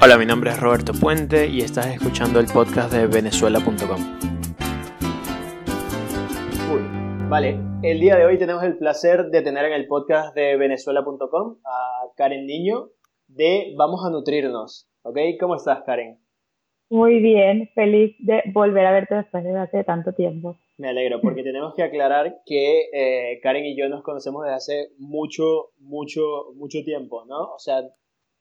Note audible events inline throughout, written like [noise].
Hola, mi nombre es Roberto Puente y estás escuchando el podcast de venezuela.com. Vale, el día de hoy tenemos el placer de tener en el podcast de venezuela.com a Karen Niño de Vamos a Nutrirnos. ¿Ok? ¿Cómo estás, Karen? Muy bien, feliz de volver a verte después de hace tanto tiempo. Me alegro, porque tenemos que aclarar que eh, Karen y yo nos conocemos desde hace mucho, mucho, mucho tiempo, ¿no? O sea,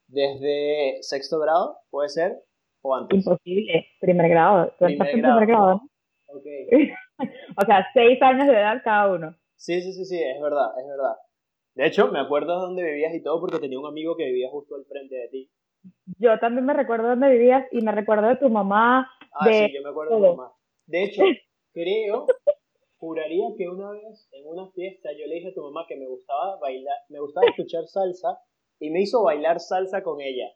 desde sexto grado, ¿puede ser? ¿O antes? Imposible, primer grado. Primer grado. Primer grado [laughs] o sea, seis años de edad cada uno. Sí, sí, sí, sí, es verdad, es verdad. De hecho, me acuerdo de dónde vivías y todo porque tenía un amigo que vivía justo al frente de ti. Yo también me recuerdo de dónde vivías y me recuerdo de tu mamá. Ah, sí, yo me acuerdo de tu mamá. De hecho, [laughs] creo, juraría que una vez en una fiesta yo le dije a tu mamá que me gustaba bailar, me gustaba escuchar salsa y me hizo bailar salsa con ella.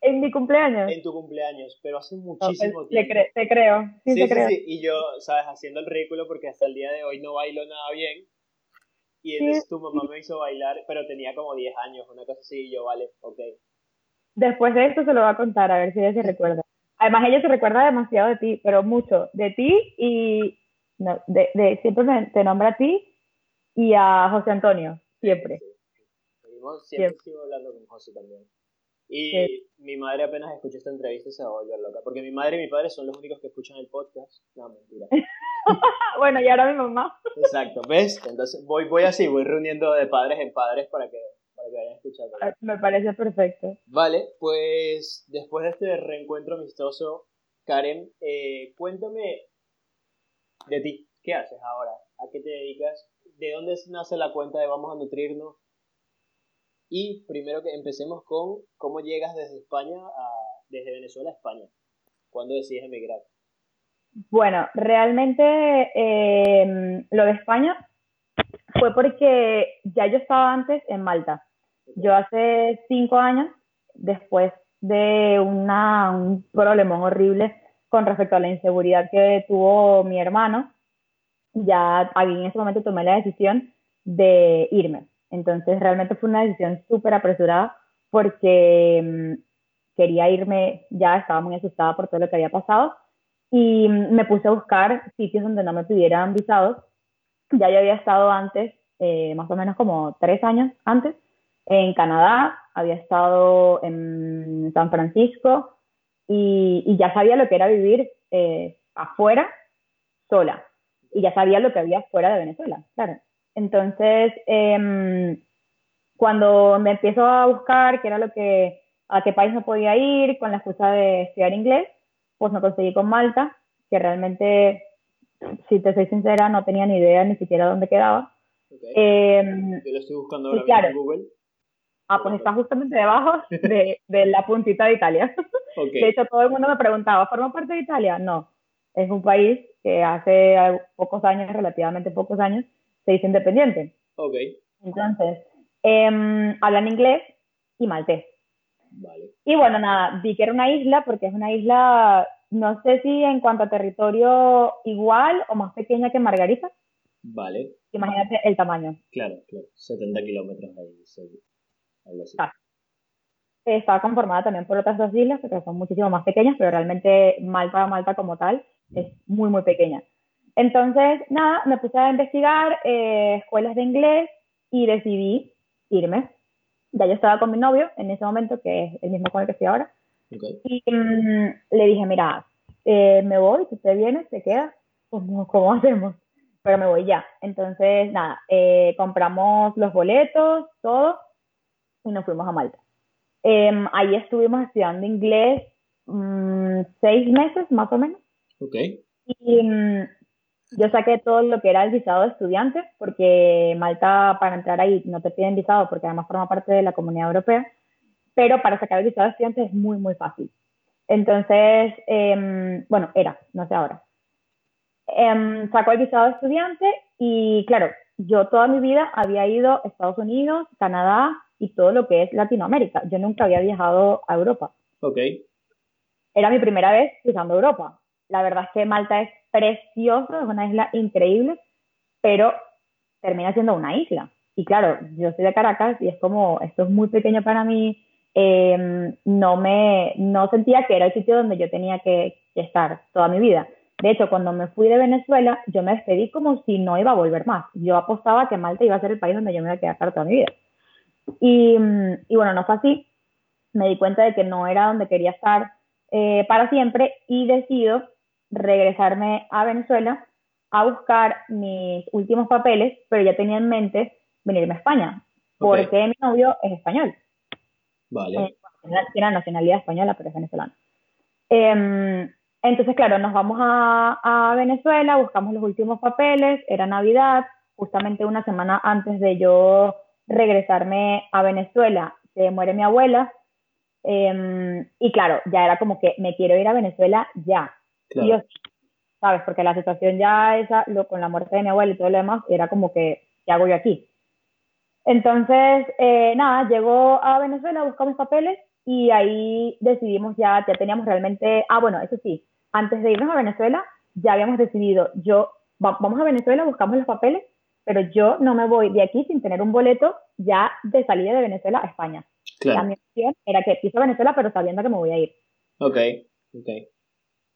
¿En mi cumpleaños? En tu cumpleaños, pero hace muchísimo tiempo. Te, creo, sí, sí, creo. Sí, y yo, sabes, haciendo el ridículo porque hasta el día de hoy no bailo nada bien. Y entonces tu mamá me hizo bailar, pero tenía como 10 años, una cosa así, y yo, vale, ok. Después de esto se lo va a contar, a ver si ella se recuerda. Además, ella se recuerda demasiado de ti, pero mucho. De ti y... No, de, de, siempre te nombra a ti y a José Antonio, siempre siempre, sigo hablando con José también. Y mi madre apenas escuchó esta entrevista y se va a volver loca. Porque mi madre y mi padre son los únicos que escuchan el podcast. No, mentira. [laughs] bueno, y ahora mi mamá. Exacto, ¿ves? Entonces voy, voy así, voy reuniendo de padres en padres para que, para que vayan escuchando. Ah, me parece perfecto. Vale, pues después de este reencuentro amistoso, Karen, eh, cuéntame de ti. ¿Qué haces ahora? ¿A qué te dedicas? ¿De dónde nace la cuenta de Vamos a Nutrirnos? Y primero que empecemos con cómo llegas desde España a, desde Venezuela a España. ¿Cuándo decides emigrar? Bueno, realmente em, lo de España fue porque ya yo estaba antes en Malta. Yo hace cinco años, después de una, un problemón horrible con respecto a la inseguridad que tuvo mi hermano, ya en ese momento tomé la decisión de irme. Entonces realmente fue una decisión súper apresurada porque mm, quería irme, ya estaba muy asustada por todo lo que había pasado y mm, me puse a buscar sitios donde no me pidieran visados. Ya yo había estado antes, eh, más o menos como tres años antes, en Canadá, había estado en San Francisco y, ya sabía lo que era vivir eh, afuera sola y ya sabía lo que había fuera de Venezuela, claro. Entonces, em, cuando me empiezo a buscar qué era lo que, a qué país me podía ir con la excusa de estudiar inglés, pues me conseguí con Malta, que realmente, si te soy sincera, no tenía ni idea ni siquiera dónde quedaba. Em, Yo lo estoy buscando ahora en Google. Ah, pues está justamente debajo de, de la puntita de Italia. [laughs] De hecho, todo el mundo me preguntaba, ¿forma parte de Italia? No, es un país que hace pocos años, relativamente pocos años, se dice independiente. Ok. Entonces, eh, hablan inglés y maltés. Vale. Y bueno, nada, vi que era una isla porque es una isla, no sé si en cuanto a territorio igual o más pequeña que Margarita. Vale. Imagínate el tamaño. Claro, claro. 70 kilómetros ahí, algo así. Conformada también por otras dos islas, que son muchísimo más pequeñas, pero realmente Malta, Malta como tal, es muy, muy pequeña. Entonces, nada, me puse a investigar eh, escuelas de inglés y decidí irme. Ya yo estaba con mi novio en ese momento, que es el mismo con el que estoy ahora. Y mm, le dije, mira, eh, me voy, si usted viene, se queda, ¿cómo, ¿cómo, hacemos? Pero me voy ya. Entonces, nada, eh, compramos los boletos, todo, y nos fuimos a Malta. Em, ahí estuvimos estudiando inglés mm, seis meses, más o menos. Ok. Y mm, yo saqué todo lo que era el visado de estudiante, porque Malta para entrar ahí no te piden visado porque además forma parte de la comunidad europea, pero para sacar el visado de estudiante es muy, muy fácil. Entonces, em, bueno, era, no sé ahora. Eh, sacó el visado de estudiante y claro, yo toda mi vida había ido a Estados Unidos, Canadá y todo lo que es Latinoamérica. Yo nunca había viajado a Europa. Ok. Era mi primera vez visitando Europa. La verdad es que Malta es precioso, es una isla increíble, pero termina siendo una isla. Y claro, yo soy de Caracas y es como, esto es muy pequeño para mí em, no me no sentía que era el sitio donde yo tenía que, estar toda mi vida. De hecho, cuando me fui de Venezuela, yo me despedí como si no iba a volver más. Yo apostaba que Malta iba a ser el país donde yo me iba a quedar toda mi vida. Y, y bueno, no fue así. Me di cuenta de que no era donde quería estar eh, para siempre y decido regresarme a Venezuela a buscar mis últimos papeles, pero ya tenía en mente venirme a España, porque mi novio es español. Vale. Eh, tiene nacionalidad española, pero es venezolano. Em, entonces, claro, nos vamos a, a, Venezuela, buscamos los últimos papeles, era Navidad, justamente una semana antes de yo regresarme a Venezuela, se muere mi abuela, em, y claro, ya era como que me quiero ir a Venezuela ya, claro. ¿sabes? Porque la situación ya esa, lo, con la muerte de mi abuela y todo lo demás, era como que, ¿qué hago yo aquí? Entonces, eh, nada, llegó a Venezuela, buscamos papeles y ahí decidimos ya, ya teníamos realmente, ah, bueno, eso sí, antes de irnos a Venezuela, ya habíamos decidido, yo, vamos a Venezuela, buscamos los papeles, pero yo no me voy de aquí sin tener un boleto ya de salida de Venezuela a España. Claro. La mi opción era que piso a Venezuela, pero sabiendo que me voy a ir. Ok, ok.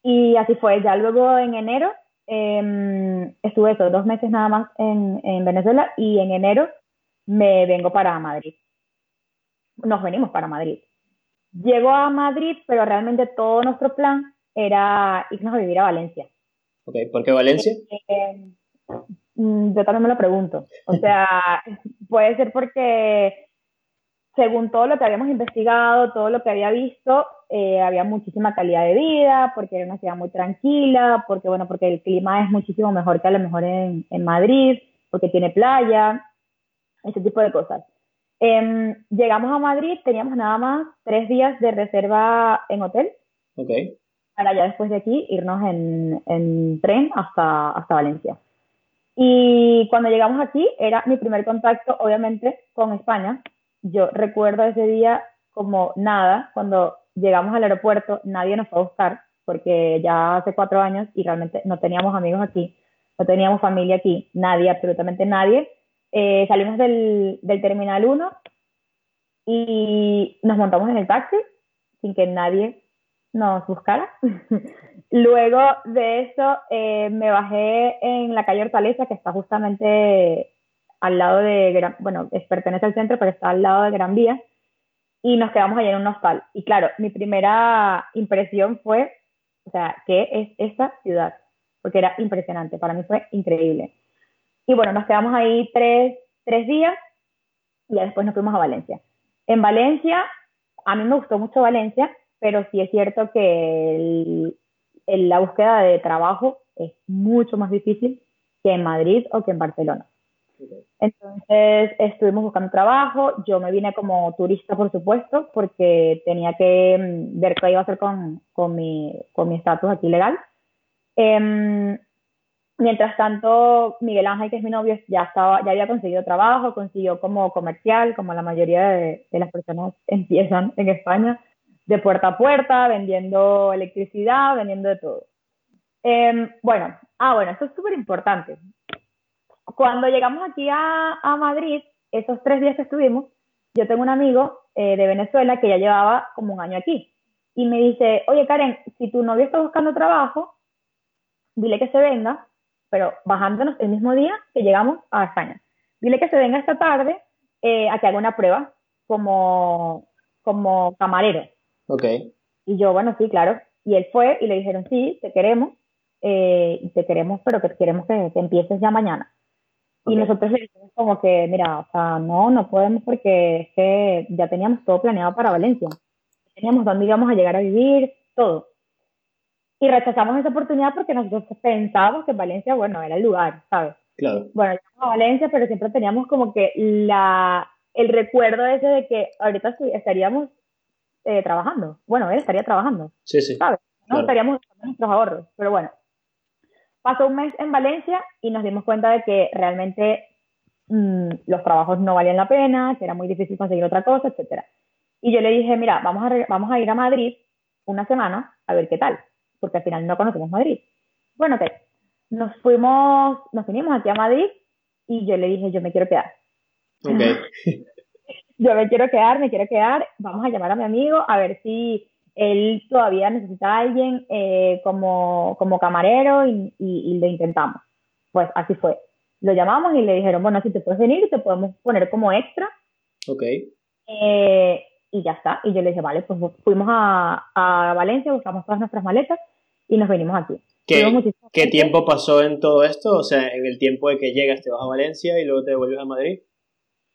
Y así fue, ya luego en enero, eh, estuve eso, dos meses nada más en, en Venezuela y en enero me vengo para Madrid. Nos venimos para Madrid. Llego a Madrid, pero realmente todo nuestro plan era irnos a vivir a Valencia. Ok, ¿por qué Valencia? Eh, yo también me lo pregunto. O sea, [laughs] puede ser porque según todo lo que habíamos investigado, todo lo que había visto, eh, había muchísima calidad de vida, porque era una ciudad muy tranquila, porque bueno, porque el clima es muchísimo mejor que a lo mejor en, en Madrid, porque tiene playa, ese tipo de cosas. Eh, llegamos a Madrid, teníamos nada más tres días de reserva en hotel. Para ya después de aquí irnos en, en tren hasta, hasta Valencia. Y cuando llegamos aquí, era mi primer contacto, obviamente, con España. Yo recuerdo ese día como nada, cuando llegamos al aeropuerto, nadie nos fue a buscar, porque ya hace cuatro años y realmente no teníamos amigos aquí, no teníamos familia aquí, nadie, absolutamente nadie. Eh, salimos del, del Terminal 1 y nos montamos en el taxi sin que nadie nos buscara. [laughs] Luego de eso eh, me bajé en la calle Hortaleza, que está justamente al lado de, bueno, es, pertenece al centro, pero está al lado de Gran Vía, y nos quedamos allí en un hostal. Y claro, mi primera impresión fue, o sea, ¿qué es esta ciudad? Porque era impresionante, para mí fue increíble. Y bueno, nos quedamos ahí tres, tres días y ya después nos fuimos a Valencia. En Valencia, a mí me gustó mucho Valencia, pero sí es cierto que el, el, la búsqueda de trabajo es mucho más difícil que en Madrid o que en Barcelona. Entonces estuvimos buscando trabajo, yo me vine como turista, por supuesto, porque tenía que mm, ver qué iba a hacer con, con mi estatus con mi aquí legal. Eh, Mientras tanto, Miguel Ángel, que es mi novio, ya, estaba, ya había conseguido trabajo, consiguió como comercial, como la mayoría de, de las personas [laughs] empiezan en España, de puerta a puerta, vendiendo electricidad, vendiendo de todo. Eh, bueno, ah, bueno, esto es súper importante. Cuando llegamos aquí a, a, Madrid, esos tres días que estuvimos, yo tengo un amigo eh, de Venezuela que ya llevaba como un año aquí. Y me dice, oye Karen, si tu novio está buscando trabajo, dile que se venga pero bajándonos el mismo día que llegamos a España. Dile que se venga esta tarde eh, a que haga una prueba como, como camarero. Ok. Y yo, bueno, sí, claro. Y él fue y le dijeron, sí, te queremos, eh, te queremos, pero que queremos que, que empieces ya mañana. Okay. Y nosotros le dijimos como que, mira, o sea, no, no podemos porque es que ya teníamos todo planeado para Valencia. Teníamos dónde íbamos a llegar a vivir, todo y rechazamos esa oportunidad porque nosotros pensábamos que Valencia, bueno, era el lugar, ¿sabes? Claro. Bueno, llegamos a Valencia, pero siempre teníamos como que la, el recuerdo ese de que ahorita estaríamos eh, trabajando. Bueno, él estaría trabajando. Sí, sí. ¿Sabes? No claro. estaríamos usando nuestros ahorros. Pero bueno, pasó un mes en Valencia y nos dimos cuenta de que realmente mmm, los trabajos no valían la pena, que era muy difícil conseguir otra cosa, etcétera. Y yo le dije, mira, vamos a, vamos a ir a Madrid una semana a ver qué tal porque al final no conocemos Madrid. Bueno, ok, nos fuimos, nos vinimos aquí a Madrid y yo le dije, yo me quiero quedar. Ok. [laughs] yo me quiero quedar, me quiero quedar, vamos a llamar a mi amigo a ver si él todavía necesita a alguien eh, como, como camarero y, y, lo intentamos. Pues así fue. Lo llamamos y le dijeron, bueno, si te puedes venir, te podemos poner como extra. Ok. Eh, y ya está. Y yo le dije, vale, pues fuimos a, a Valencia, buscamos todas nuestras maletas y nos venimos aquí. ¿Qué, ¿Qué tiempo pasó en todo esto? O sea, en el tiempo de que llegas, te vas a Valencia y luego te devuelves a Madrid.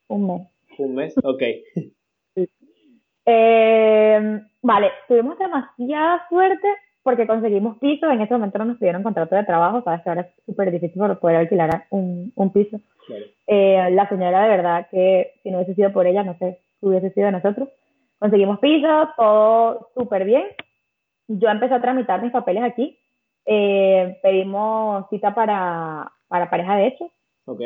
Un mes. Un mes, ok. [laughs] Eh, vale, tuvimos demasiada suerte porque conseguimos piso. En ese momento no nos pidieron contrato de trabajo, sabes que ahora es súper difícil poder alquilar un, un piso. Eh, la señora, de verdad, que si no hubiese sido por ella, no sé, hubiese sido de nosotros. Conseguimos piso, todo súper bien. Yo empecé a tramitar mis papeles aquí. Eh, pedimos cita para, para pareja de hecho. Ok.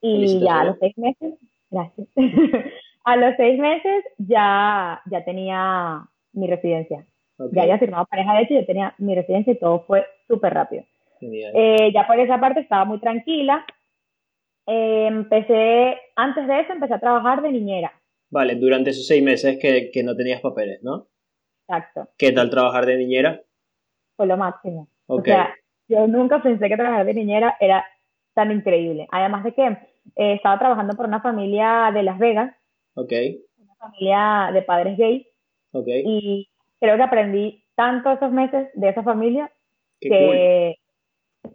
Y ya a los seis meses, gracias. [laughs] a los seis meses ya, ya tenía mi residencia. Ya había firmado pareja de hecho, yo tenía mi residencia y todo fue súper rápido. Eh, ya por esa parte estaba muy tranquila. Eh, empecé, antes de eso, empecé a trabajar de niñera. Vale, durante esos seis meses que, que no tenías papeles, ¿no? Exacto. ¿Qué tal trabajar de niñera? Fue lo máximo. O sea, yo nunca pensé que trabajar de niñera era tan increíble. Además de que eh, estaba trabajando por una familia de Las Vegas. Ok. Una familia de padres gays. Ok. Y creo que aprendí tanto esos meses de esa familia que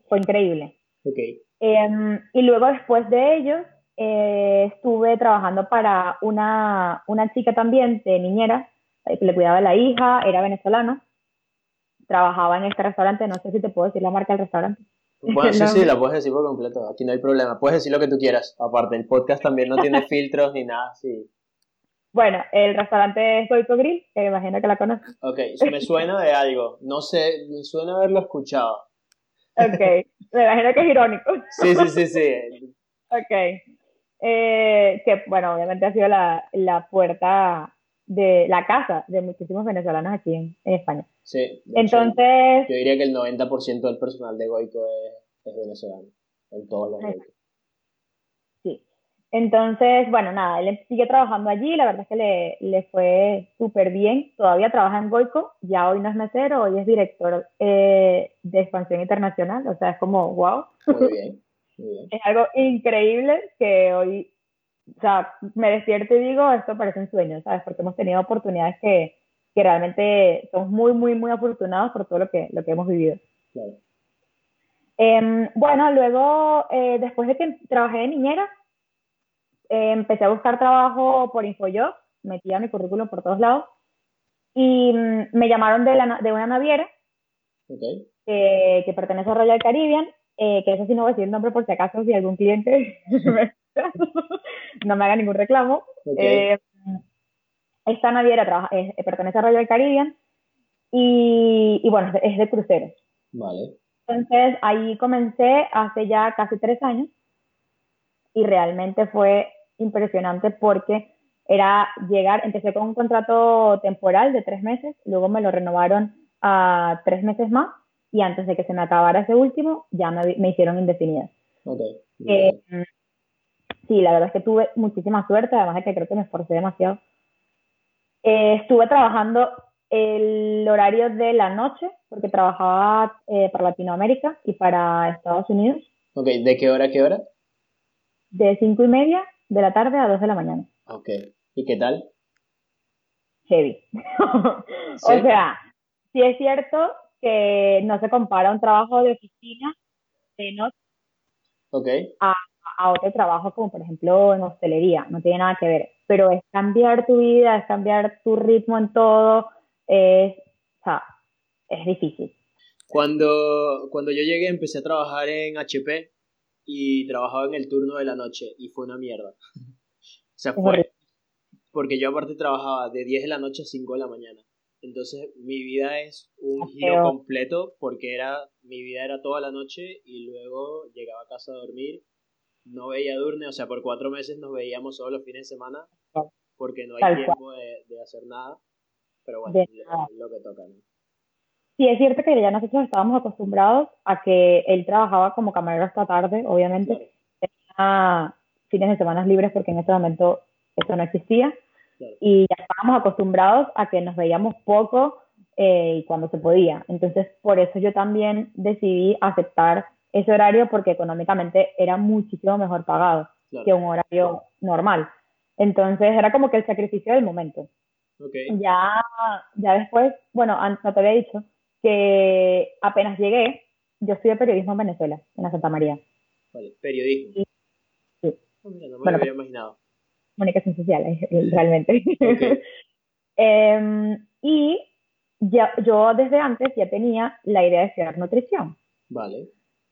fue increíble. Ok. Em, y luego después de ellos eh, estuve trabajando para una, una chica también de niñera eh, que le cuidaba a la hija, era venezolana, trabajaba en este restaurante, no sé si te puedo decir la marca del restaurante. Bueno, [laughs] sí, sí, la puedes decir por completo, aquí no hay problema, puedes decir lo que tú quieras, aparte el podcast también no tiene [laughs] filtros ni nada, sí. Bueno, el restaurante es Goico Grill, que imagino que la conoces. Ok, me suena de algo, no sé, me suena haberlo escuchado. Ok, me imagino que es irónico. [laughs] Sí, sí, sí, sí. ok. Eh, que bueno, obviamente ha sido la, la, puerta de la casa de muchísimos venezolanos aquí en, España. Sí. Entonces... yo diría que el 90% del personal de Goico es, venezolano, en todos los Goico. Sí. Entonces, bueno, nada, él sigue trabajando allí, la verdad es que le, le fue súper bien, todavía trabaja en Goico, ya hoy no es mesero, hoy es director eh, de expansión internacional, o sea, es como, wow. Muy bien. [laughs] Es algo increíble que hoy, o sea, me despierto y digo, esto parece un sueño, ¿sabes? Porque hemos tenido oportunidades que, que realmente somos muy, muy, muy afortunados por todo lo que, lo que hemos vivido. Claro. Em, bueno, luego, eh, después de que trabajé de niñera, eh, empecé a buscar trabajo por InfoJob, metía mi currículum por todos lados y mm, me llamaron de, la, de una naviera okay. que pertenece a Royal Caribbean eh, que eso sí no voy a decir el nombre por si acaso, si algún cliente [laughs] no me haga ningún reclamo. Eh, esta naviera trabaja, pertenece a Royal Caribbean y, y, bueno, es de cruceros. Vale. Entonces ahí comencé hace ya casi tres años y realmente fue impresionante porque era llegar, empecé con un contrato temporal de tres meses, luego me lo renovaron a tres meses más y antes de que se me acabara ese último, ya me, me hicieron indefinida. Okay. Eh, sí, la verdad es que tuve muchísima suerte, además de que creo que me esforcé demasiado. Eh, estuve trabajando el horario de la noche, porque trabajaba eh, para Latinoamérica y para Estados Unidos. Ok, ¿de qué hora a qué hora? De cinco y media de la tarde a dos de la mañana. Ok, ¿y qué tal? Heavy. [laughs] O sea, sí es cierto que no se compara un trabajo de oficina de noche okay. a, a, otro trabajo como por ejemplo en hostelería, no tiene nada que ver, pero es cambiar tu vida, es cambiar tu ritmo en todo, es, o sea, es difícil. Cuando, cuando yo llegué empecé a trabajar en HP y trabajaba en el turno de la noche y fue una mierda. [laughs] o sea, fue porque yo aparte trabajaba de 10 de la noche a 5 de la mañana. Entonces mi vida es un giro completo porque era mi vida era toda la noche y luego llegaba a casa a dormir, no veía Durne, o sea, por cuatro meses nos veíamos solo los fines de semana porque no hay tiempo de, de, hacer nada, pero bueno, es lo que toca. ¿no? Sí, es cierto que ya nosotros estábamos acostumbrados a que él trabajaba como camarero hasta tarde, obviamente, tenía fines de semana libres porque en ese momento eso no existía. Y ya estábamos acostumbrados a que nos veíamos poco eh, y cuando se podía. Entonces, por eso yo también decidí aceptar ese horario porque económicamente era muchísimo mejor pagado que un horario normal. Entonces, era como que el sacrificio del momento. Ya, ya después, bueno, no te había dicho que apenas llegué, yo estudié periodismo en Venezuela, en la Santa María. Vale, periodismo. sí. Oh, no me lo había imaginado. Comunicación social, eh, realmente. [laughs] Em, y ya, yo desde antes ya tenía la idea de estudiar nutrición. Vale.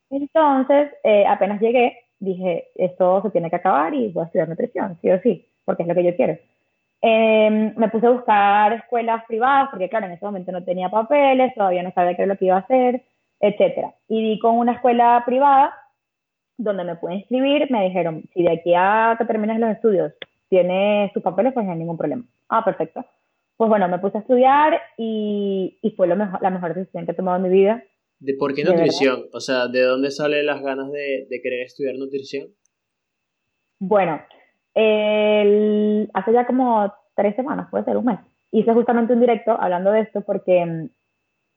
Entonces, eh, apenas llegué, dije, esto se tiene que acabar y voy a estudiar nutrición, sí o sí, porque es lo que yo quiero. Em, me puse a buscar escuelas privadas, porque claro, en ese momento no tenía papeles, todavía no sabía qué era lo que iba a hacer, etcétera. Y di con una escuela privada donde me pude inscribir, me dijeron, si de aquí a que termines los estudios tienes sus papeles, pues no hay ningún problema. Ah, perfecto. Pues bueno, me puse a estudiar y, y fue lo mejor, la mejor decisión que he tomado en mi vida. ¿De por qué nutrición? o sea, ¿de dónde salen las ganas de, de querer estudiar nutrición? Bueno, el, hace ya como tres semanas, puede ser un mes, hice justamente un directo hablando de esto porque, mm,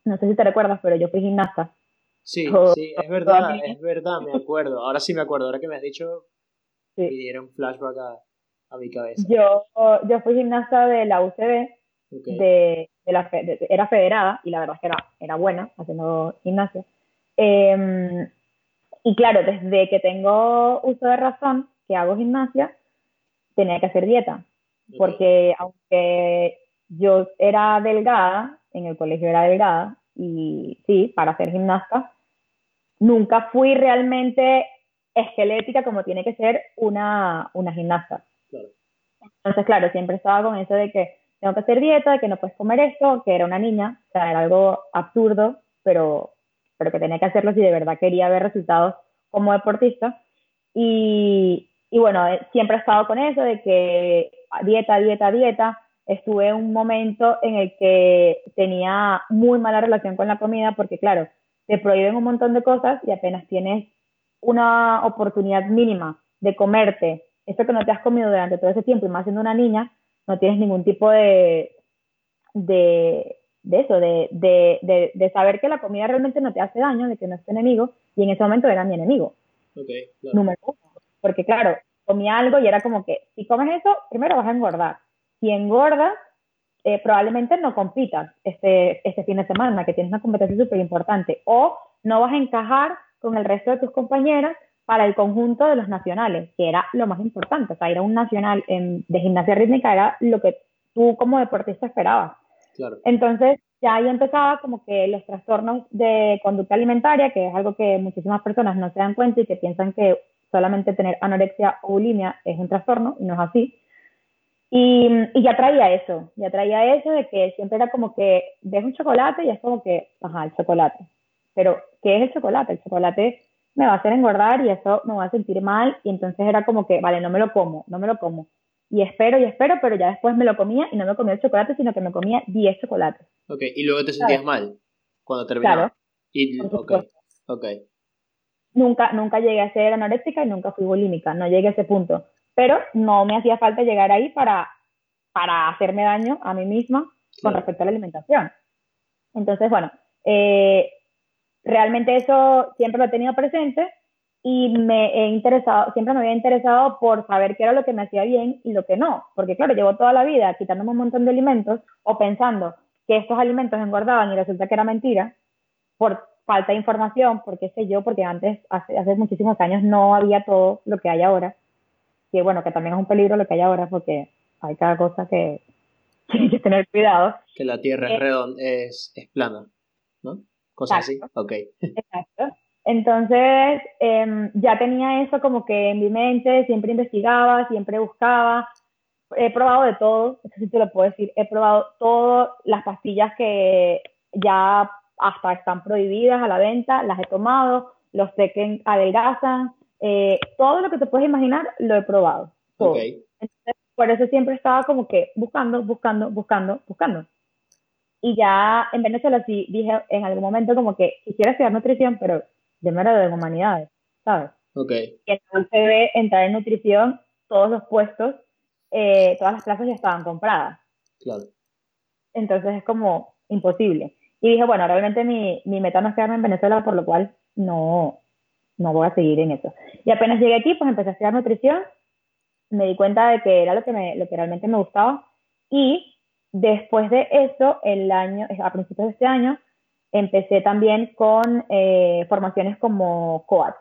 no sé si te recuerdas, pero yo fui gimnasta. Sí, [laughs] sí, es verdad, es verdad, me acuerdo. Ahora sí me acuerdo, ahora que me has dicho, sí. me dieron flashback a, a, mi cabeza. Yo, yo fui gimnasta de la UCB, de, de, la, era federada, y la verdad es que era, era buena haciendo gimnasia. Em, y claro, desde que tengo uso de razón, que hago gimnasia, tenía que hacer dieta, porque aunque yo era delgada, en el colegio era delgada, y sí, para ser gimnasta, nunca fui realmente esquelética como tiene que ser una, una gimnasta. Entonces, claro, siempre estaba con eso de que tengo que hacer dieta, de que no puedes comer esto, que era una niña, o sea, era algo absurdo, pero, pero que tenía que hacerlo si de verdad quería ver resultados como deportista. Y, y bueno, eh, siempre he estado con eso de que dieta, dieta, dieta. Estuve en un momento en el que tenía muy mala relación con la comida porque, claro, te prohíben un montón de cosas y apenas tienes una oportunidad mínima de comerte eso que no te has comido durante todo ese tiempo y más siendo una niña, no tienes ningún tipo de, de, de eso, de, de, de, saber que la comida realmente no te hace daño, de que no es tu enemigo, y en ese momento era mi enemigo. Okay, Número uno. Porque claro, comía algo y era como que, si comes eso, primero vas a engordar. Si engordas, eh, probablemente no compitas este, este fin de semana, que tienes una competencia súper importante, o no vas a encajar con el resto de tus compañeras para el conjunto de los nacionales, que era lo más importante. O sea, ir a un nacional de gimnasia rítmica era lo que tú como deportista esperabas. Claro. Entonces, ya ahí empezaba como que los trastornos de conducta alimentaria, que es algo que muchísimas personas no se dan cuenta y que piensan que solamente tener anorexia o bulimia es un trastorno, y no es así. Y, y, ya traía eso, ya traía eso de que siempre era como que ves un chocolate y es como que, ajá, el chocolate. Pero, ¿qué es el chocolate? El chocolate me va a hacer engordar y eso me va a sentir mal y entonces era como que, vale, no me lo como, no me lo como. Y espero y espero, pero ya después me lo comía y no me comía el chocolate, sino que me comía 10 chocolates. Ok, y luego te sentías mal cuando terminaba. Claro. Y, okay. ok, Nunca, nunca llegué a ser anoréxica y nunca fui bulímica, no llegué a ese punto. Pero no me hacía falta llegar ahí para, para hacerme daño a mí misma con respecto a la alimentación. Entonces, bueno, eh, realmente eso siempre lo he tenido presente y me he interesado, siempre me había interesado por saber qué era lo que me hacía bien y lo que no, porque claro, llevo toda la vida quitándome un montón de alimentos o pensando que estos alimentos engordaban y resulta que era mentira por falta de información, porque sé yo, porque antes, hace, hace muchísimos años no había todo lo que hay ahora, que bueno, que también es un peligro lo que hay ahora porque hay cada cosa que, [laughs] hay que tener cuidado. Que la Tierra es eh, redonda, es, es plana, ¿no? Cosas así. Ok. Exacto. Entonces, em, ya tenía eso como que en mi mente, siempre investigaba, siempre buscaba. He probado de todo, eso sí te lo puedo decir. He probado todas las pastillas que ya hasta están prohibidas a la venta, las he tomado, los sé que adelgazan, eh, todo lo que te puedes imaginar lo he probado. Okay. Entonces, por eso siempre estaba como que buscando, buscando, buscando, buscando. Y ya en Venezuela sí dije en algún momento como que quisiera estudiar nutrición, pero de mero de humanidades, ¿sabes? Ok. Y entonces ve entrar en nutrición, todos los puestos eh, todas las clases ya estaban compradas. Claro. Entonces es como imposible. Y dije, bueno, realmente mi, mi meta no es quedarme en Venezuela, por lo cual no, no voy a seguir en eso. Y apenas llegué aquí, pues empecé a estudiar nutrición, me di cuenta de que era lo que, me, lo que realmente me gustaba y después de eso, el año, a principios de este año, empecé también con eh, formaciones como coach,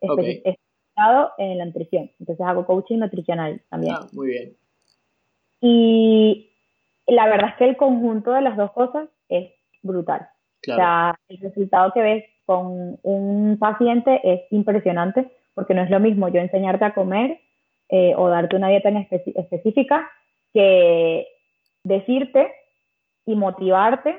especializado en la nutrición. Entonces hago coaching nutricional también. Ah, muy bien. Y la verdad es que el conjunto de las dos cosas es brutal. O sea, el resultado que ves con un paciente es impresionante porque no es lo mismo yo enseñarte a comer eh, o darte una dieta en específica que decirte y motivarte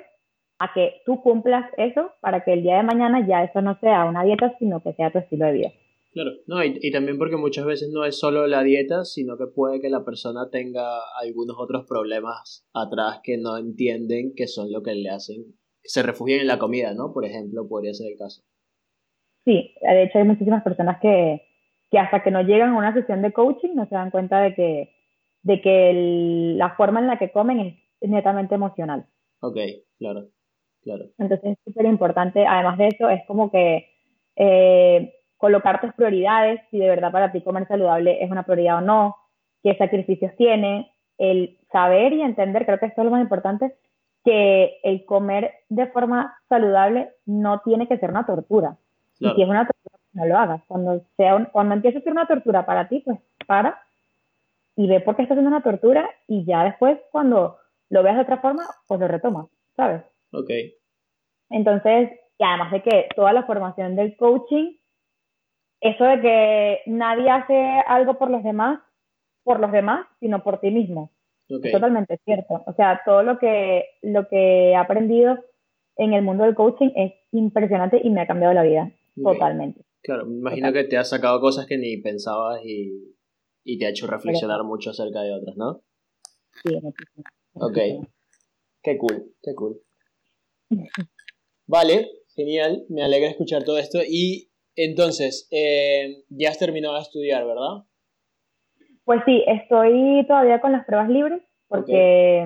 a que tú cumplas eso para que el día de mañana ya eso no sea una dieta, sino que sea tu estilo de vida. Claro, no, y, y, también porque muchas veces no es solo la dieta, sino que puede que la persona tenga algunos otros problemas atrás que no entienden que son lo que le hacen, que se refugian en la comida, ¿no? Por ejemplo, podría ser el caso. Sí, de hecho hay muchísimas personas que, que hasta que no llegan a una sesión de coaching no se dan cuenta de que, de que la forma en la que comen es, netamente emocional. Ok, claro, claro. Entonces es súper importante, además de eso, es como que eh, colocar tus prioridades, si de verdad para ti comer saludable es una prioridad o no, qué sacrificios tiene, el saber y entender, creo que esto es lo más importante, que el comer de forma saludable no tiene que ser una tortura. Y si es una tortura, no lo hagas. Cuando, sea cuando empiece a ser una tortura para ti, pues para y ve por qué está haciendo una tortura y ya después cuando lo veas de otra forma, pues lo retomas, ¿sabes? Ok. Entonces, y además de que toda la formación del coaching, eso de que nadie hace algo por los demás, por los demás, sino por ti mismo. Es totalmente cierto. O sea, todo lo que, lo que he aprendido en el mundo del coaching es impresionante y me ha cambiado la vida. totalmente. Claro, me imagino que te has sacado cosas que ni pensabas y, y te ha hecho reflexionar mucho acerca de otras, ¿no? Sí. Ok. Qué cool, qué cool. Vale, genial, me alegra escuchar todo esto. Y entonces, eh, ya has terminado de estudiar, ¿verdad? Pues sí, estoy todavía con las pruebas libres porque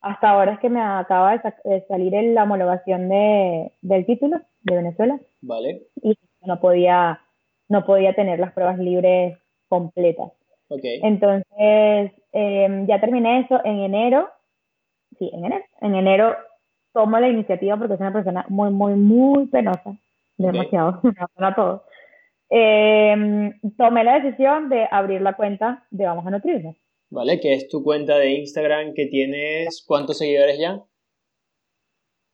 hasta ahora es que me acaba de, salir la homologación de, del título de Venezuela. Vale. Y no podía, no podía tener las pruebas libres completas. Okay. Entonces, em, ya terminé eso en enero. Sí, en enero. En enero tomo la iniciativa porque soy una persona muy, muy, muy penosa. Demasiado, [laughs] me pena todo. Em, tomé la decisión de abrir la cuenta de Vamos a Nutrirnos. Vale, que es tu cuenta de Instagram que tienes, ¿cuántos seguidores ya?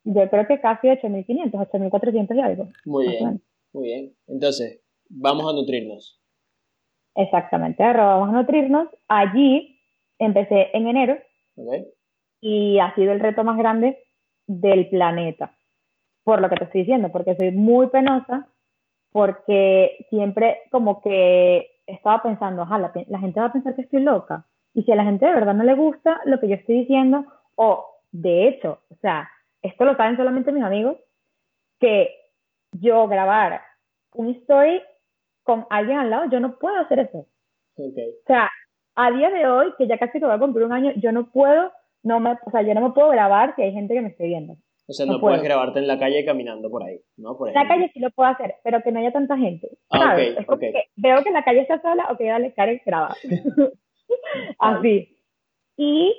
Yo creo que casi 8.500, 8.400 y algo. Muy bien, muy bien. Entonces, vamos a nutrirnos. Exactamente, vamos a nutrirnos. Allí empecé en enero y ha sido el reto más grande del planeta, por lo que te estoy diciendo, porque soy muy penosa, porque siempre como que estaba pensando, ajá, la, gente va a pensar que estoy loca. Y si a la gente de verdad no le gusta lo que yo estoy diciendo, o de hecho, o sea, esto lo saben solamente mis amigos, que yo grabar un story con alguien al lado, yo no puedo hacer eso. O sea, a día de hoy, que ya casi te voy a cumplir un año, yo no puedo, no me, o sea, yo no me puedo grabar si hay gente que me esté viendo. O sea, no, puedes grabarte en la calle caminando por ahí, ¿no? Por en la calle sí lo puedo hacer, pero que no haya tanta gente. Ah, ¿sabes? veo que la calle está sola, ok, dale, Karen, graba. [laughs] [laughs] Así. Y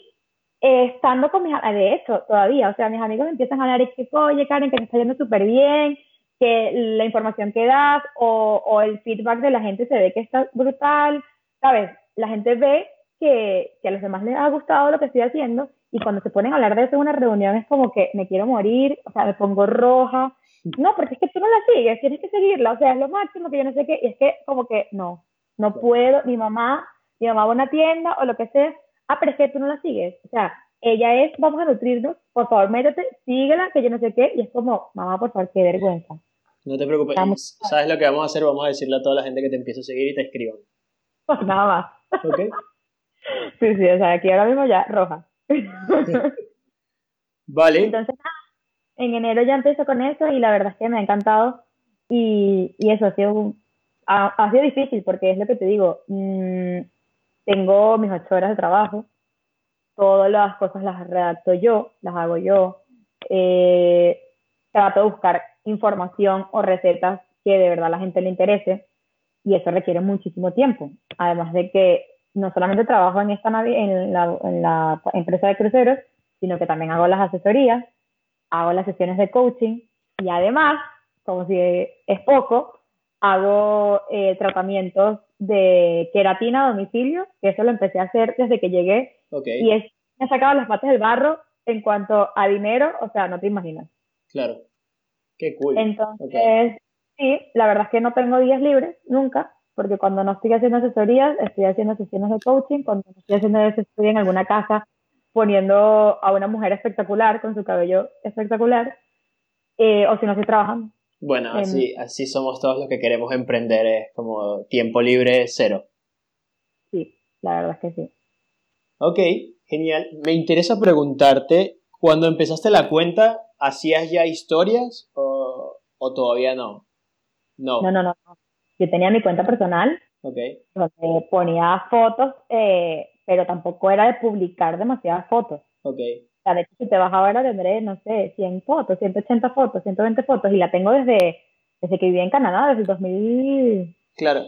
eh, estando con mis de hecho, todavía, o sea, mis amigos empiezan a hablar, es que, oye, Karen, que te está yendo súper bien, que la información que das o, o, el feedback de la gente se ve que está brutal, ¿sabes? La gente ve que, que, a los demás les ha gustado lo que estoy haciendo y cuando se ponen a hablar de eso en una reunión es como que me quiero morir, o sea, me pongo roja. No, porque es que tú no la sigues, tienes que seguirla, o sea, es lo máximo que yo no sé qué, y es que como que no, no puedo, mi mamá, mi mamá va a una tienda o lo que sea, ah, pero es que tú no la sigues, o sea, ella es, vamos a nutrirnos, por favor, métete, síguela, que yo no sé qué, y es como, mamá, por favor, qué vergüenza. No te preocupes. ¿Sabes lo que vamos a hacer? Vamos a decirle a toda la gente que te empiece a seguir y te escriban. Pues [laughs] nada más. ¿Ok? sí, sí, o sea, aquí ahora mismo ya roja. [laughs] vale. Entonces, en enero ya empiezo con eso y la verdad es que me ha encantado. Y, y eso ha sido, ha, sido difícil porque es lo que te digo. Mmm, tengo mis ocho horas de trabajo, todas las cosas las redacto yo, las hago yo, eh, trato de buscar información o recetas que de verdad a la gente le interese y eso requiere muchísimo tiempo. Además de que no solamente trabajo en, esta en, la, en la empresa de cruceros, sino que también hago las asesorías, hago las sesiones de coaching y además, como si es poco, hago eh, tratamientos de queratina a domicilio, que eso lo empecé a hacer desde que llegué y es, me ha sacado las patas del barro en cuanto a dinero, o sea, no te imaginas. Claro, qué cool. Entonces, sí, la verdad es que no tengo días libres, nunca, porque cuando no estoy haciendo asesorías, estoy haciendo sesiones de coaching, cuando no estoy haciendo eso, estoy en alguna casa poniendo a una mujer espectacular, con su cabello espectacular, eh, o si no estoy trabajando. Bueno, así, así somos todos los que queremos emprender, es como tiempo libre cero. Sí, la verdad es que sí. Ok, genial. Me interesa preguntarte, cuando empezaste la cuenta, ¿hacías ya historias o, o todavía no? No. No, no, no. Yo tenía mi cuenta personal. Ok. Donde ponía fotos, eh, pero tampoco era de publicar demasiadas fotos. Ok de hecho, si te vas ahora tendré, no sé, 100 fotos, 180 fotos, 120 fotos, y la tengo desde, desde que vivía en Canadá, desde el 2000. Claro.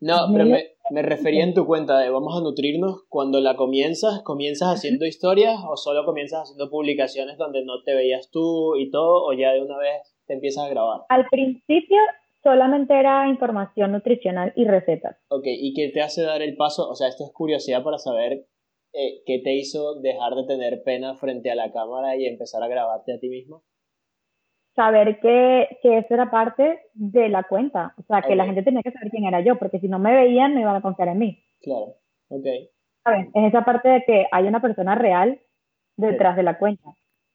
No, pero me, me, refería en tu cuenta de vamos a nutrirnos cuando la comienzas, comienzas haciendo historias o solo comienzas haciendo publicaciones donde no te veías tú y todo, o ya de una vez te empiezas a grabar. Al principio solamente era información nutricional y recetas. Ok, ¿y qué te hace dar el paso? O sea, esto es curiosidad para saber eh, ¿qué te hizo dejar de tener pena frente a la cámara y empezar a grabarte a ti mismo? Saber que, que eso era parte de la cuenta. O sea, que la gente tenía que saber quién era yo, porque si no me veían, no iban a confiar en mí. Claro, ok. ¿Sabes? Es esa parte de que hay una persona real detrás de la cuenta.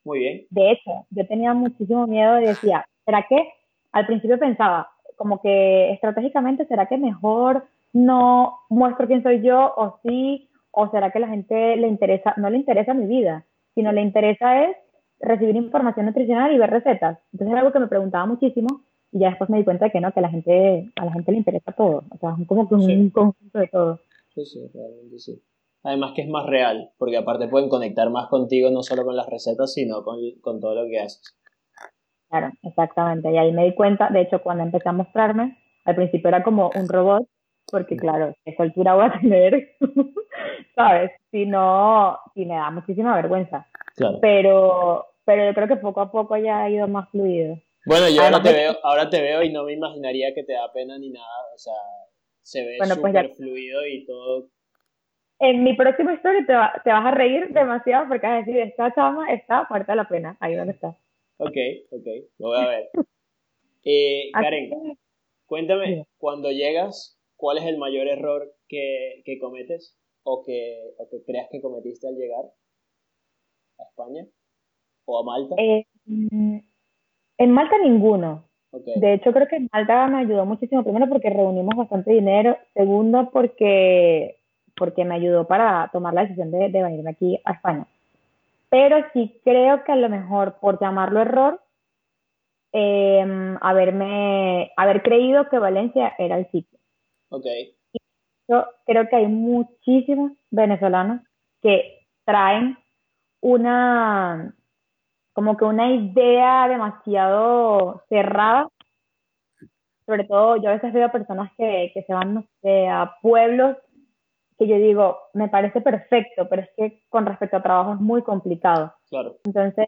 Muy bien. De hecho, yo tenía muchísimo miedo y decía, ¿será que? Al principio pensaba, como que estratégicamente, ¿será que mejor no muestro quién soy yo o sí? ¿O será que la gente le interesa, no le interesa mi vida, sino le interesa es recibir información nutricional y ver recetas? Entonces era algo que me preguntaba muchísimo y ya después me di cuenta de que no, que la gente, a la gente le interesa todo. O sea, es como que un conjunto de todo. Sí, sí, realmente sí. Además que es más real, porque aparte pueden conectar más contigo no solo con las recetas, sino con, con todo lo que haces. Claro, exactamente. Y ahí me di cuenta, de hecho, cuando empecé a mostrarme, al principio era como un robot porque claro, ¿qué altura voy a [laughs] tener? ¿Sabes? Si no, si me da muchísima vergüenza. Claro. Pero, pero yo creo que poco a poco ya ha ido más fluido. Bueno, yo ahora te, veo, ahora te veo y no me imaginaría que te da pena ni nada, o sea, se ve pues súper fluido y todo. En mi próxima historia te, te, vas a reír demasiado porque vas a decir, esta chama está muerta de la pena, ahí donde está. Ok, ok, lo voy a ver. [laughs] Eh, Karen, cuéntame, cuando llegas ¿cuál es el mayor error que, que cometes o que, o que, creas que cometiste al llegar a España o a Malta? Eh, en Malta ninguno. De hecho, creo que en Malta me ayudó muchísimo. Primero, porque reunimos bastante dinero. Segundo, porque, porque me ayudó para tomar la decisión de, de venirme aquí a España. Pero sí creo que a lo mejor, por llamarlo error, eh, haberme, haber creído que Valencia era el sitio. Ok. Yo creo que hay muchísimos venezolanos que traen una, como que una idea demasiado cerrada. Sobre todo, yo a veces veo personas que, que se van, no sé, a pueblos que yo digo, me parece perfecto, pero es que con respecto a trabajo es muy complicado. Claro. Entonces,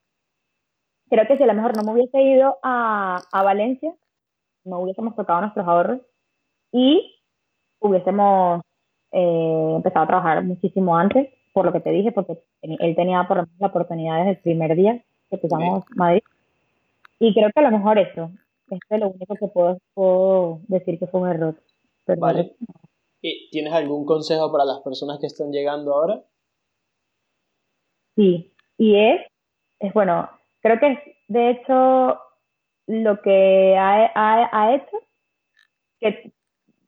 creo que si a lo mejor no me hubiese ido a, a Valencia, no hubiésemos tocado nuestros ahorros y hubiésemos eh, empezado a trabajar muchísimo antes, por lo que te dije, porque él tenía por lo menos la oportunidad desde el primer día que empezamos Madrid. Y creo que a lo mejor eso, esto es lo único que puedo, decir que fue un error. vale. ¿Y tienes algún consejo para las personas que están llegando ahora? Sí, y es, es bueno, creo que es de hecho lo que ha, ha, ha hecho que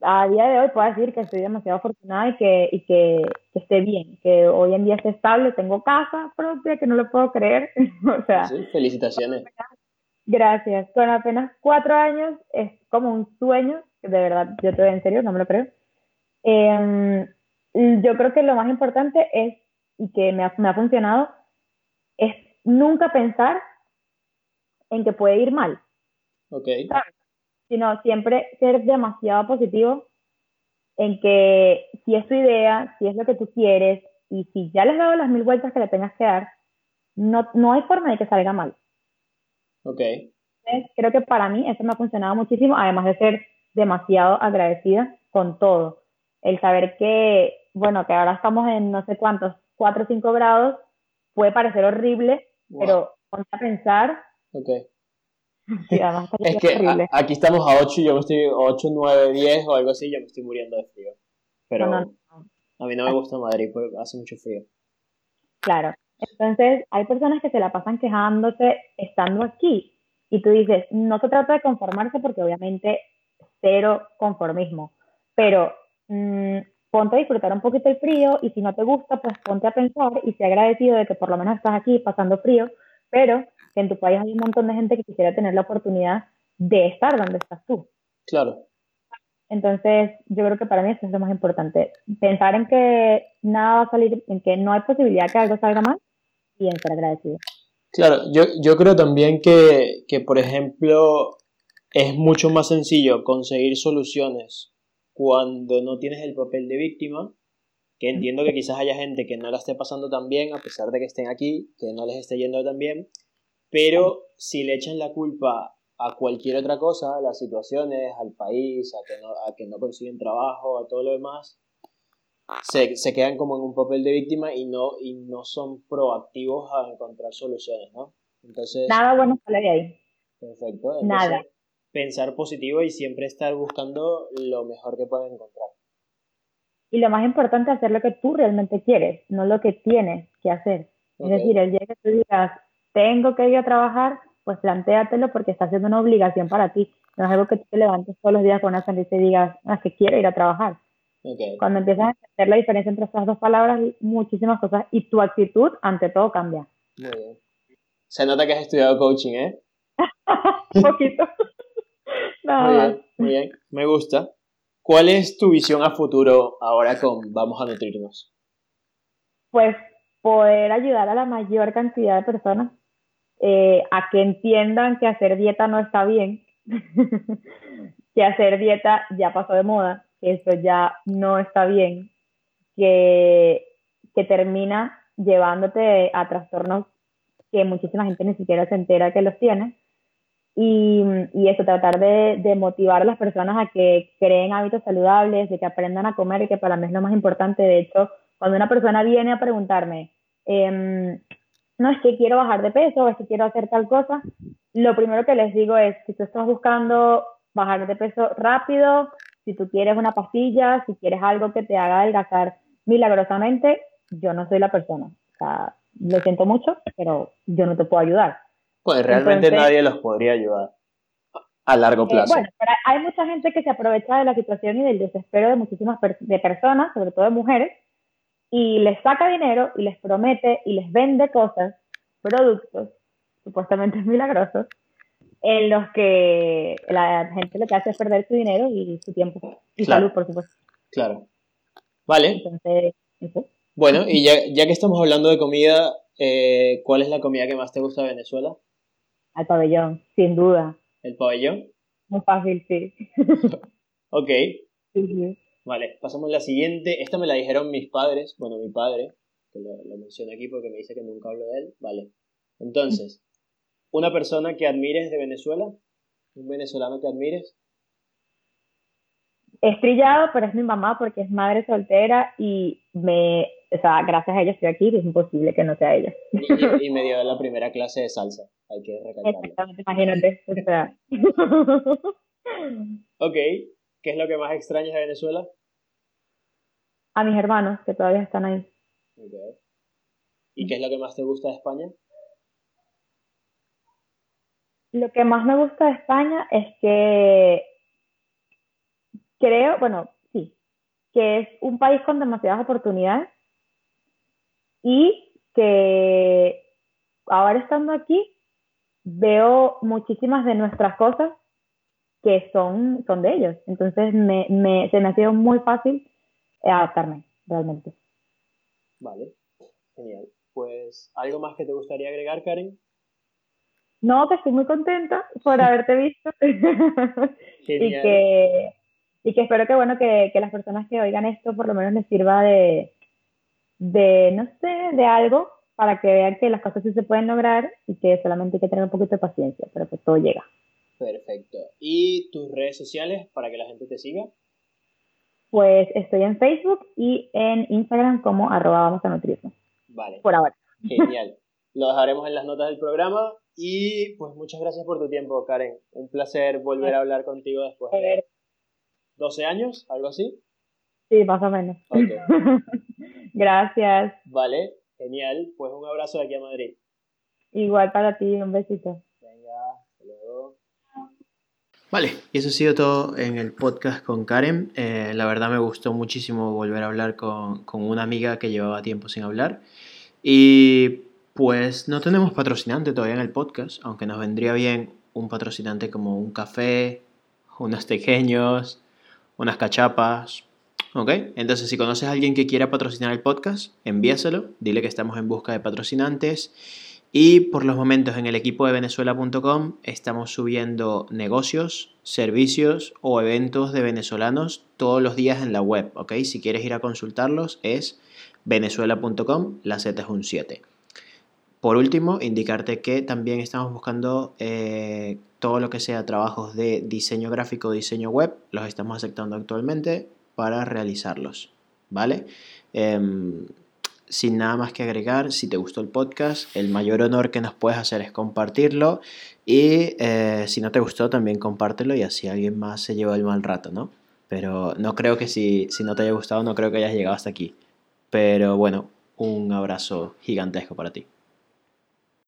a día de hoy puedo decir que estoy demasiado afortunada y que, y que, esté bien, que hoy en día esté estable, tengo casa propia, que no lo puedo creer. [laughs] o sea, sí, felicitaciones. Gracias. Con apenas cuatro años es como un sueño, de verdad, yo te en serio, no me lo creo. Em, yo creo que lo más importante es, y que me ha, me ha funcionado, es nunca pensar en que puede ir mal. Ok. Sino siempre ser demasiado positivo en que si es tu idea, si es lo que tú quieres, y si ya les has dado las mil vueltas que le tengas que dar, no, no hay forma de que salga mal. Ok. creo que para mí eso me ha funcionado muchísimo, además de ser demasiado agradecida con todo. El saber que, bueno, que ahora estamos en no sé cuántos, 4 o 5 grados, puede parecer horrible, pero ponte a pensar. Ok. es que aquí estamos a 8 y yo me estoy 8, 9, 10 o algo así, yo me estoy muriendo de frío. Pero a mí no me gusta Madrid porque hace mucho frío. Claro. Entonces, hay personas que se la pasan quejándose estando aquí. Y tú dices, no se trata de conformarse porque obviamente cero conformismo. Pero mmm, ponte a disfrutar un poquito el frío y si no te gusta, pues ponte a pensar y sé agradecido de que por lo menos estás aquí pasando frío, pero que en tu país hay un montón de gente que quisiera tener la oportunidad de estar donde estás tú. Claro. Entonces, yo creo que para mí eso es lo más importante. Pensar en que nada va a salir, en que no hay posibilidad que algo salga mal y en ser agradecido. Claro, yo, yo creo también que, que, por ejemplo, es mucho más sencillo conseguir soluciones cuando no tienes el papel de víctima, que entiendo que quizás haya gente que no la esté pasando tan bien, a pesar de que estén aquí, que no les esté yendo tan bien, pero si le echan la culpa a cualquier otra cosa, a las situaciones, al país, a que no, a que no consiguen trabajo, a todo lo demás, se, se, quedan como en un papel de víctima y no, y no son proactivos a encontrar soluciones, ¿no? Entonces... Nada bueno sale de ahí. Perfecto. Nada. Pensar positivo y siempre estar buscando lo mejor que pueden encontrar. Y lo más importante es hacer lo que tú realmente quieres, no lo que tienes que hacer. Es decir, el día que tú digas, tengo que ir a trabajar, pues plantéatelo porque está siendo una obligación para ti. No es algo que tú te levantes todos los días con una sonrisa y digas, ah, que quiero ir a trabajar. Cuando empiezas a hacer la diferencia entre estas dos palabras, muchísimas cosas y tu actitud ante todo cambia. Muy bien. Se nota que has estudiado coaching, ¿eh? [laughs] Un poquito. Muy bien, muy bien. Me gusta. ¿Cuál es tu visión a futuro ahora con Vamos a Nutrirnos? Pues poder ayudar a la mayor cantidad de personas eh, a que entiendan que hacer dieta no está bien, [laughs] que hacer dieta ya pasó de moda, que eso ya no está bien, que, que termina llevándote a trastornos que muchísima gente ni siquiera se entera que los tiene. Y, y eso, tratar de, de, motivar a las personas a que creen hábitos saludables, de que aprendan a comer, y que para mí es lo más importante. De hecho, cuando una persona viene a preguntarme, eh, no es que quiero bajar de peso, es que quiero hacer tal cosa, lo primero que les digo es, si tú estás buscando bajar de peso rápido, si tú quieres una pastilla, si quieres algo que te haga adelgazar milagrosamente, yo no soy la persona. O sea, lo siento mucho, pero yo no te puedo ayudar. Pues realmente nadie los podría ayudar a largo eh, plazo. bueno, pero hay mucha gente que se aprovecha de la situación y del desespero de muchísimas de personas, sobre todo de mujeres, y les saca dinero y les promete y les vende cosas, productos, supuestamente [laughs] milagrosos, en los que la gente lo que hace es perder su dinero y su tiempo y salud, por supuesto. Claro. Vale. Entonces, Bueno, y ya, ya, que estamos hablando de comida, eh, ¿cuál es la comida que más te gusta de Venezuela? El pabellón, sin duda. ¿El pabellón? Muy fácil, sí. [laughs] ok. Sí, sí. Vale, pasamos a la siguiente. Esta me la dijeron mis padres, bueno, mi padre, que lo, lo menciono aquí porque me dice que nunca hablo de él. Vale. Entonces, [laughs] una persona que admires de Venezuela, un venezolano que admires. Estrillado, pero es mi mamá porque es madre soltera y me, o sea, gracias a ella estoy aquí y es imposible que no sea ella. Y, me dio la primera clase de salsa, hay que recalcarlo. Exactamente, imagínate. O sea. [laughs] ok, ¿Qué es lo que más extrañas de Venezuela? A mis hermanos, que todavía están ahí. ¿Y qué es lo que más te gusta de España? Lo que más me gusta de España es que creo, bueno, sí, que es un país con demasiadas oportunidades y que ahora estando aquí veo muchísimas de nuestras cosas que son, son de ellos. Entonces me, me, se me ha sido muy fácil adaptarme. realmente. Vale, genial. Pues, ¿algo más que te gustaría agregar, Karen? No, que estoy muy contenta por haberte visto. [laughs] y, que, y que espero que, bueno, que, que, las personas que oigan esto por lo menos les sirva de, de, no sé, de algo para que vean que las cosas sí se pueden lograr y que solamente hay que tener un poquito de paciencia, pero que todo llega. Perfecto. ¿Y tus redes sociales para que la gente te siga? Pues estoy en Facebook y en Instagram como arroba vamos a nutrismo. Vale. Por ahora. Genial. [laughs] Lo dejaremos en las notas del programa y pues muchas gracias por tu tiempo, Karen. Un placer volver a hablar contigo después de 12 años, algo así. Sí, más o menos. [laughs] gracias. Vale, genial. Pues un abrazo de aquí a Madrid. Igual para ti, un besito. Venga, hasta luego. Vale, y eso ha sido todo en el podcast con Karen. Eh, la verdad me gustó muchísimo volver a hablar con, con una amiga que llevaba tiempo sin hablar. Y pues no tenemos patrocinante todavía en el podcast, aunque nos vendría bien un patrocinante como un café, unos pequeños, unas cachapas. ¿Ok? Entonces, si conoces a alguien que quiera patrocinar el podcast, envíaselo, dile que estamos en busca de patrocinantes. Y por los momentos en el equipo de venezuela.com estamos subiendo negocios, servicios o eventos de venezolanos todos los días en la web. ¿Ok? Si quieres ir a consultarlos es venezuela.com, la Z es un 7. Por último, indicarte que también estamos buscando eh, todo lo que sea trabajos de diseño gráfico, diseño web, los estamos aceptando actualmente para realizarlos, ¿vale? Em, sin nada más que agregar, si te gustó el podcast, el mayor honor que nos puedes hacer es compartirlo y eh, si no te gustó también compártelo y así alguien más se lleva el mal rato, ¿no? Pero no creo que si, si no te haya gustado, no creo que hayas llegado hasta aquí. Pero bueno, un abrazo gigantesco para ti.